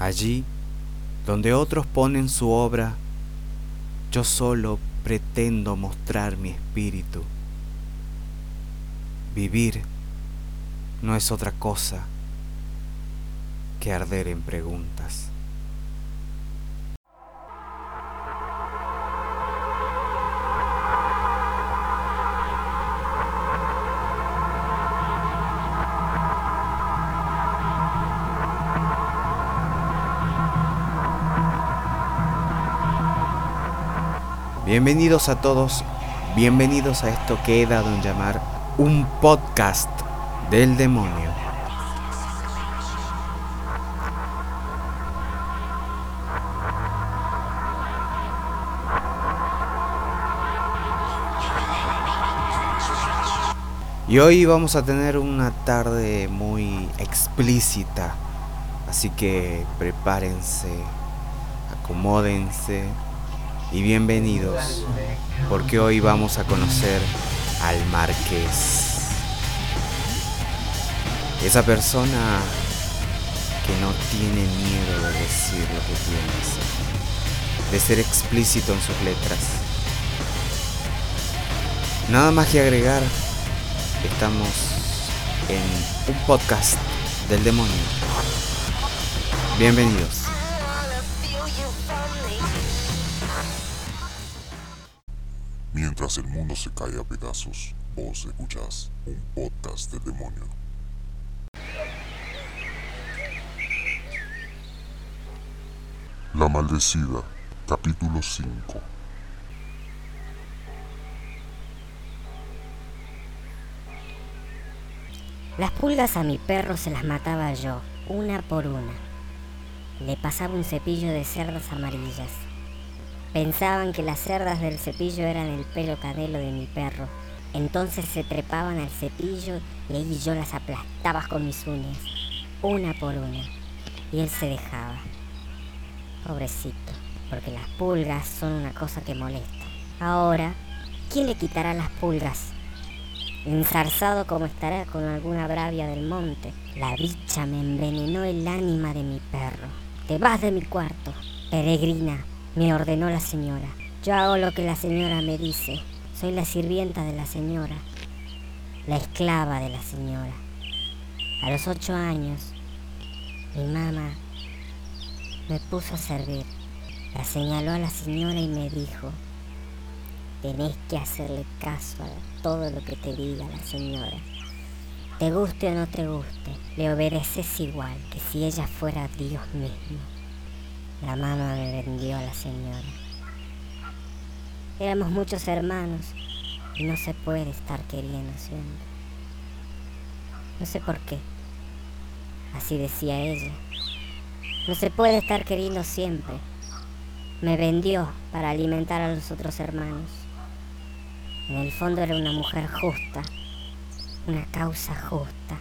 Allí, donde otros ponen su obra, yo solo pretendo mostrar mi espíritu. Vivir no es otra cosa que arder en preguntas. Bienvenidos a todos, bienvenidos a esto que he dado en llamar un podcast del demonio. Y hoy vamos a tener una tarde muy explícita, así que prepárense, acomódense y bienvenidos, porque hoy vamos a conocer al marqués. Esa persona que no tiene miedo de decir lo que piensa, de ser explícito en sus letras. Nada más que agregar, estamos en un podcast del demonio. Bienvenidos. Mientras el mundo se cae a pedazos, vos escuchás un podcast del demonio. La maldecida, capítulo 5. Las pulgas a mi perro se las mataba yo, una por una. Le pasaba un cepillo de cerdas amarillas. Pensaban que las cerdas del cepillo eran el pelo canelo de mi perro. Entonces se trepaban al cepillo y yo las aplastaba con mis uñas, una por una. Y él se dejaba. Pobrecito, porque las pulgas son una cosa que molesta. Ahora, ¿quién le quitará las pulgas? Enzarzado como estará con alguna bravia del monte, la bicha me envenenó el ánima de mi perro. Te vas de mi cuarto, peregrina, me ordenó la señora. Yo hago lo que la señora me dice. Soy la sirvienta de la señora, la esclava de la señora. A los ocho años, mi mamá me puso a servir. La señaló a la señora y me dijo, tenés que hacerle caso a todo lo que te diga la señora. Te guste o no te guste, le obedeces igual que si ella fuera Dios mismo. La mamá me vendió a la señora. Éramos muchos hermanos y no se puede estar queriendo siempre. No sé por qué. Así decía ella. No se puede estar queriendo siempre. Me vendió para alimentar a los otros hermanos. En el fondo era una mujer justa, una causa justa.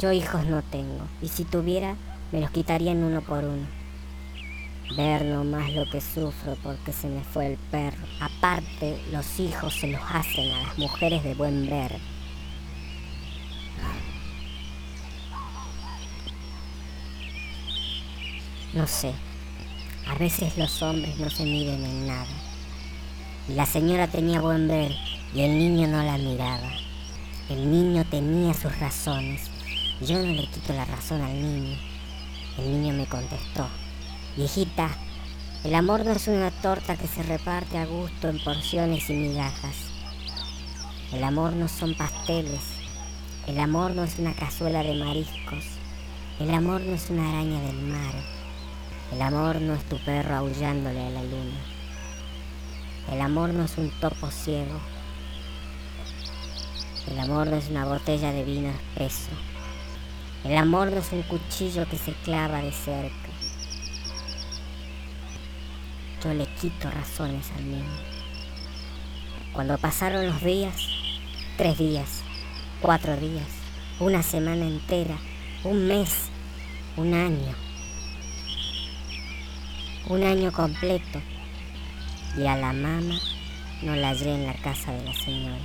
Yo hijos no tengo, y si tuviera, me los quitarían uno por uno. Ver nomás lo que sufro porque se me fue el perro. Aparte, los hijos se los hacen a las mujeres de buen ver. No sé, a veces los hombres no se miden en nada. La señora tenía buen ver y el niño no la miraba. El niño tenía sus razones. Yo no le quito la razón al niño. El niño me contestó, viejita, el amor no es una torta que se reparte a gusto en porciones y migajas. El amor no son pasteles. El amor no es una cazuela de mariscos. El amor no es una araña del mar. El amor no es tu perro aullándole a la luna. El amor no es un topo ciego. El amor no es una botella de vino espeso. El amor no es un cuchillo que se clava de cerca. Yo le quito razones al niño. Cuando pasaron los días, tres días, cuatro días, una semana entera, un mes, un año, un año completo, y a la mamá no la hallé en la casa de la señora.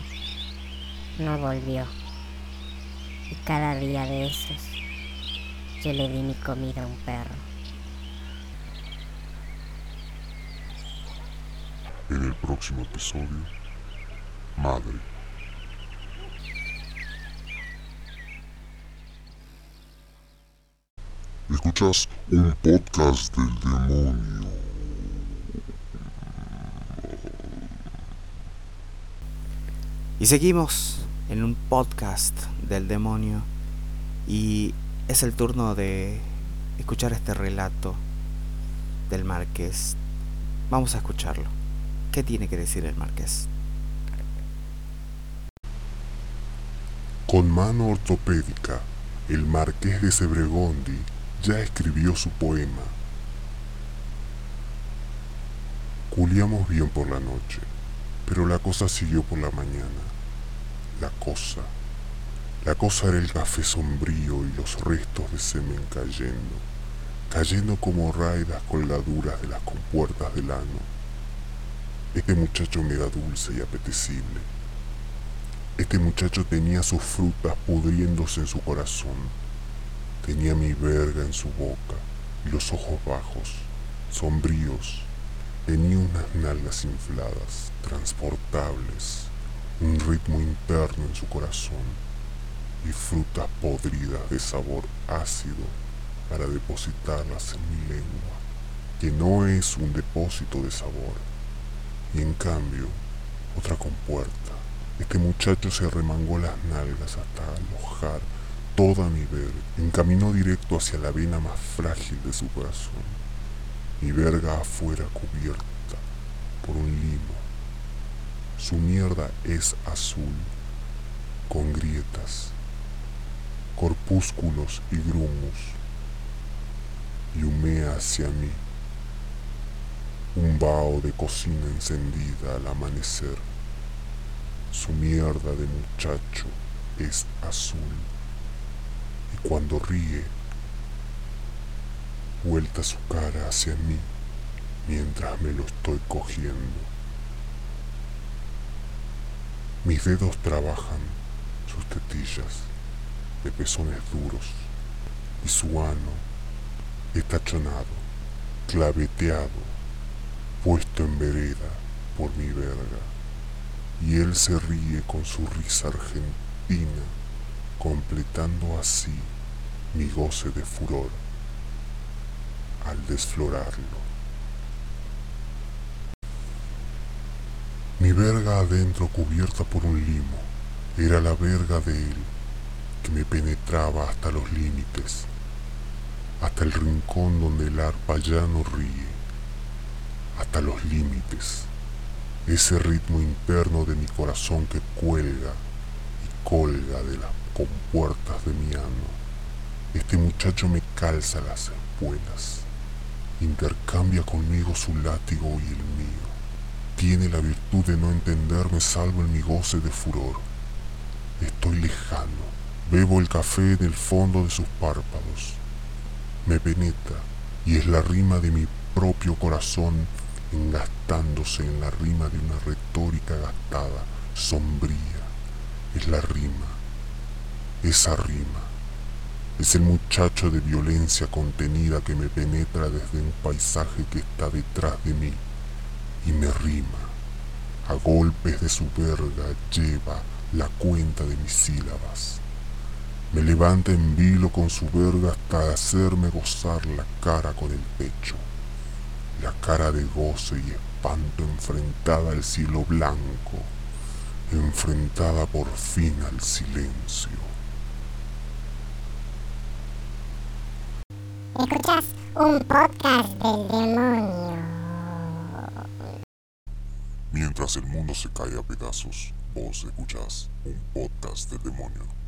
No volvió. Y cada día de esos yo le di mi comida a un perro. En el próximo episodio, Madre. Escuchas un podcast del demonio. Y seguimos en un podcast del demonio y es el turno de escuchar este relato del marqués. Vamos a escucharlo. ¿Qué tiene que decir el marqués? Con mano ortopédica, el marqués de Sebregondi ya escribió su poema. Culiamos bien por la noche, pero la cosa siguió por la mañana. La cosa. La cosa era el café sombrío y los restos de semen cayendo, cayendo como raidas colgaduras de las compuertas del ano. Este muchacho me era dulce y apetecible. Este muchacho tenía sus frutas pudriéndose en su corazón. Tenía mi verga en su boca y los ojos bajos, sombríos. Tenía unas nalgas infladas, transportables, un ritmo interno en su corazón y frutas podridas de sabor ácido para depositarlas en mi lengua, que no es un depósito de sabor. Y en cambio, otra compuerta. Este muchacho se remangó las nalgas hasta alojar toda mi verga. Encaminó directo hacia la vena más frágil de su corazón. Mi verga afuera cubierta por un limo. Su mierda es azul, con grietas, corpúsculos y grumos, y humea hacia mí un vaho de cocina encendida al amanecer. Su mierda de muchacho es azul, y cuando ríe, vuelta su cara hacia mí mientras me lo estoy cogiendo. Mis dedos trabajan sus tetillas de pezones duros y su ano estachonado, claveteado, puesto en vereda por mi verga. Y él se ríe con su risa argentina, completando así mi goce de furor al desflorarlo. Mi verga adentro cubierta por un limo era la verga de él que me penetraba hasta los límites, hasta el rincón donde el arpa ya no ríe, hasta los límites, ese ritmo interno de mi corazón que cuelga y colga de las compuertas de mi ano. Este muchacho me calza las espuelas, intercambia conmigo su látigo y el mío tiene la virtud de no entenderme salvo en mi goce de furor. Estoy lejano, bebo el café en el fondo de sus párpados. Me penetra y es la rima de mi propio corazón engastándose en la rima de una retórica gastada, sombría. Es la rima, esa rima. Es el muchacho de violencia contenida que me penetra desde un paisaje que está detrás de mí y me rima. A golpes de su verga lleva la cuenta de mis sílabas. Me levanta en vilo con su verga hasta hacerme gozar la cara con el pecho. La cara de goce y espanto enfrentada al cielo blanco, enfrentada por fin al silencio. Escuchas un podcast del demonio. Mientras el mundo se cae a pedazos, vos escuchás un podcast del demonio.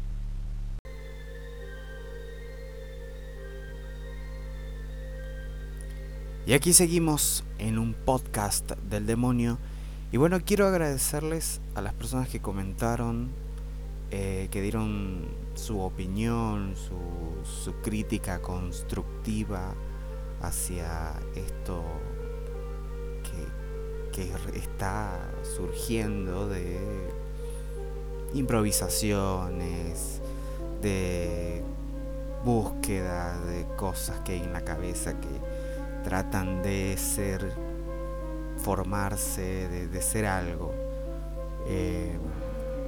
Y aquí seguimos en un podcast del demonio. Y bueno, quiero agradecerles a las personas que comentaron, eh, que dieron su opinión, su, su crítica constructiva hacia esto que, que está surgiendo de improvisaciones, de búsqueda de cosas que hay en la cabeza que tratan de ser, formarse, de, ser algo. Eh,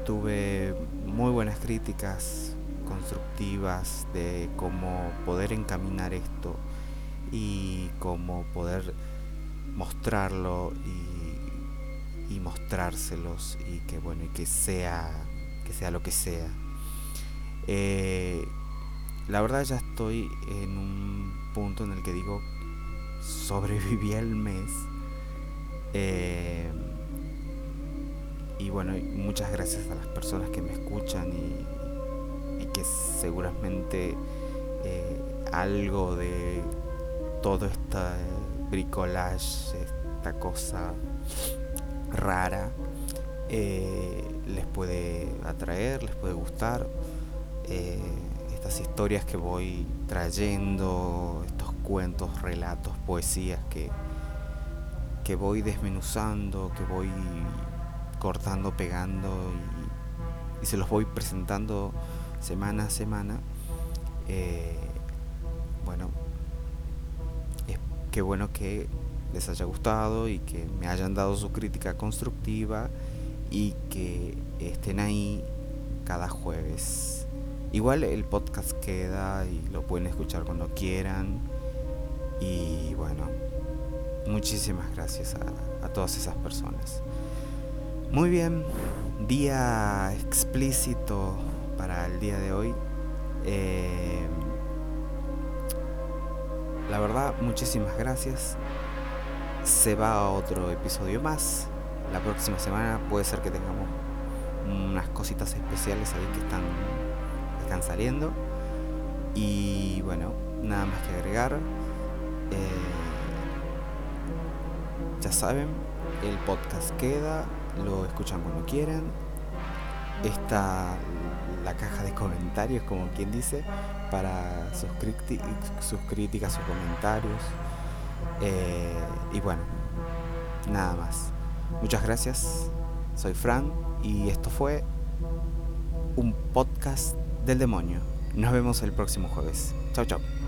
tuve muy buenas críticas constructivas de cómo poder encaminar esto y cómo poder mostrarlo y, y mostrárselos y que bueno y que sea que sea lo que sea eh, la verdad ya estoy en un punto en el que digo sobreviví el mes. Eh, y bueno muchas gracias a las personas que me escuchan y, que seguramente eh, algo de todo este bricolage esta cosa rara eh, les puede atraer les puede gustar estas historias que voy trayendo, estos cuentos, relatos, poesías que, que voy desmenuzando, que voy cortando, pegando y, se los voy presentando semana a semana. Eh, bueno, es qué bueno que les haya gustado y que me hayan dado su crítica constructiva y que estén ahí cada jueves. Igual el podcast queda y lo pueden escuchar cuando quieran. Y bueno, muchísimas gracias a, todas esas personas. Muy bien, día explícito para el día de hoy. Eh, la verdad, muchísimas gracias. Se va a otro episodio más. La próxima semana puede ser que tengamos unas cositas especiales ahí que están están saliendo. Y bueno, nada más que agregar. Eh, ya saben, el podcast queda, lo escuchan cuando quieran. Está la caja de comentarios, como quien dice, para sus, sus críticas, sus comentarios. Eh, y bueno, nada más. Muchas gracias. Soy Fran y esto fue un podcast del demonio. Nos vemos el próximo jueves. Chao, chao.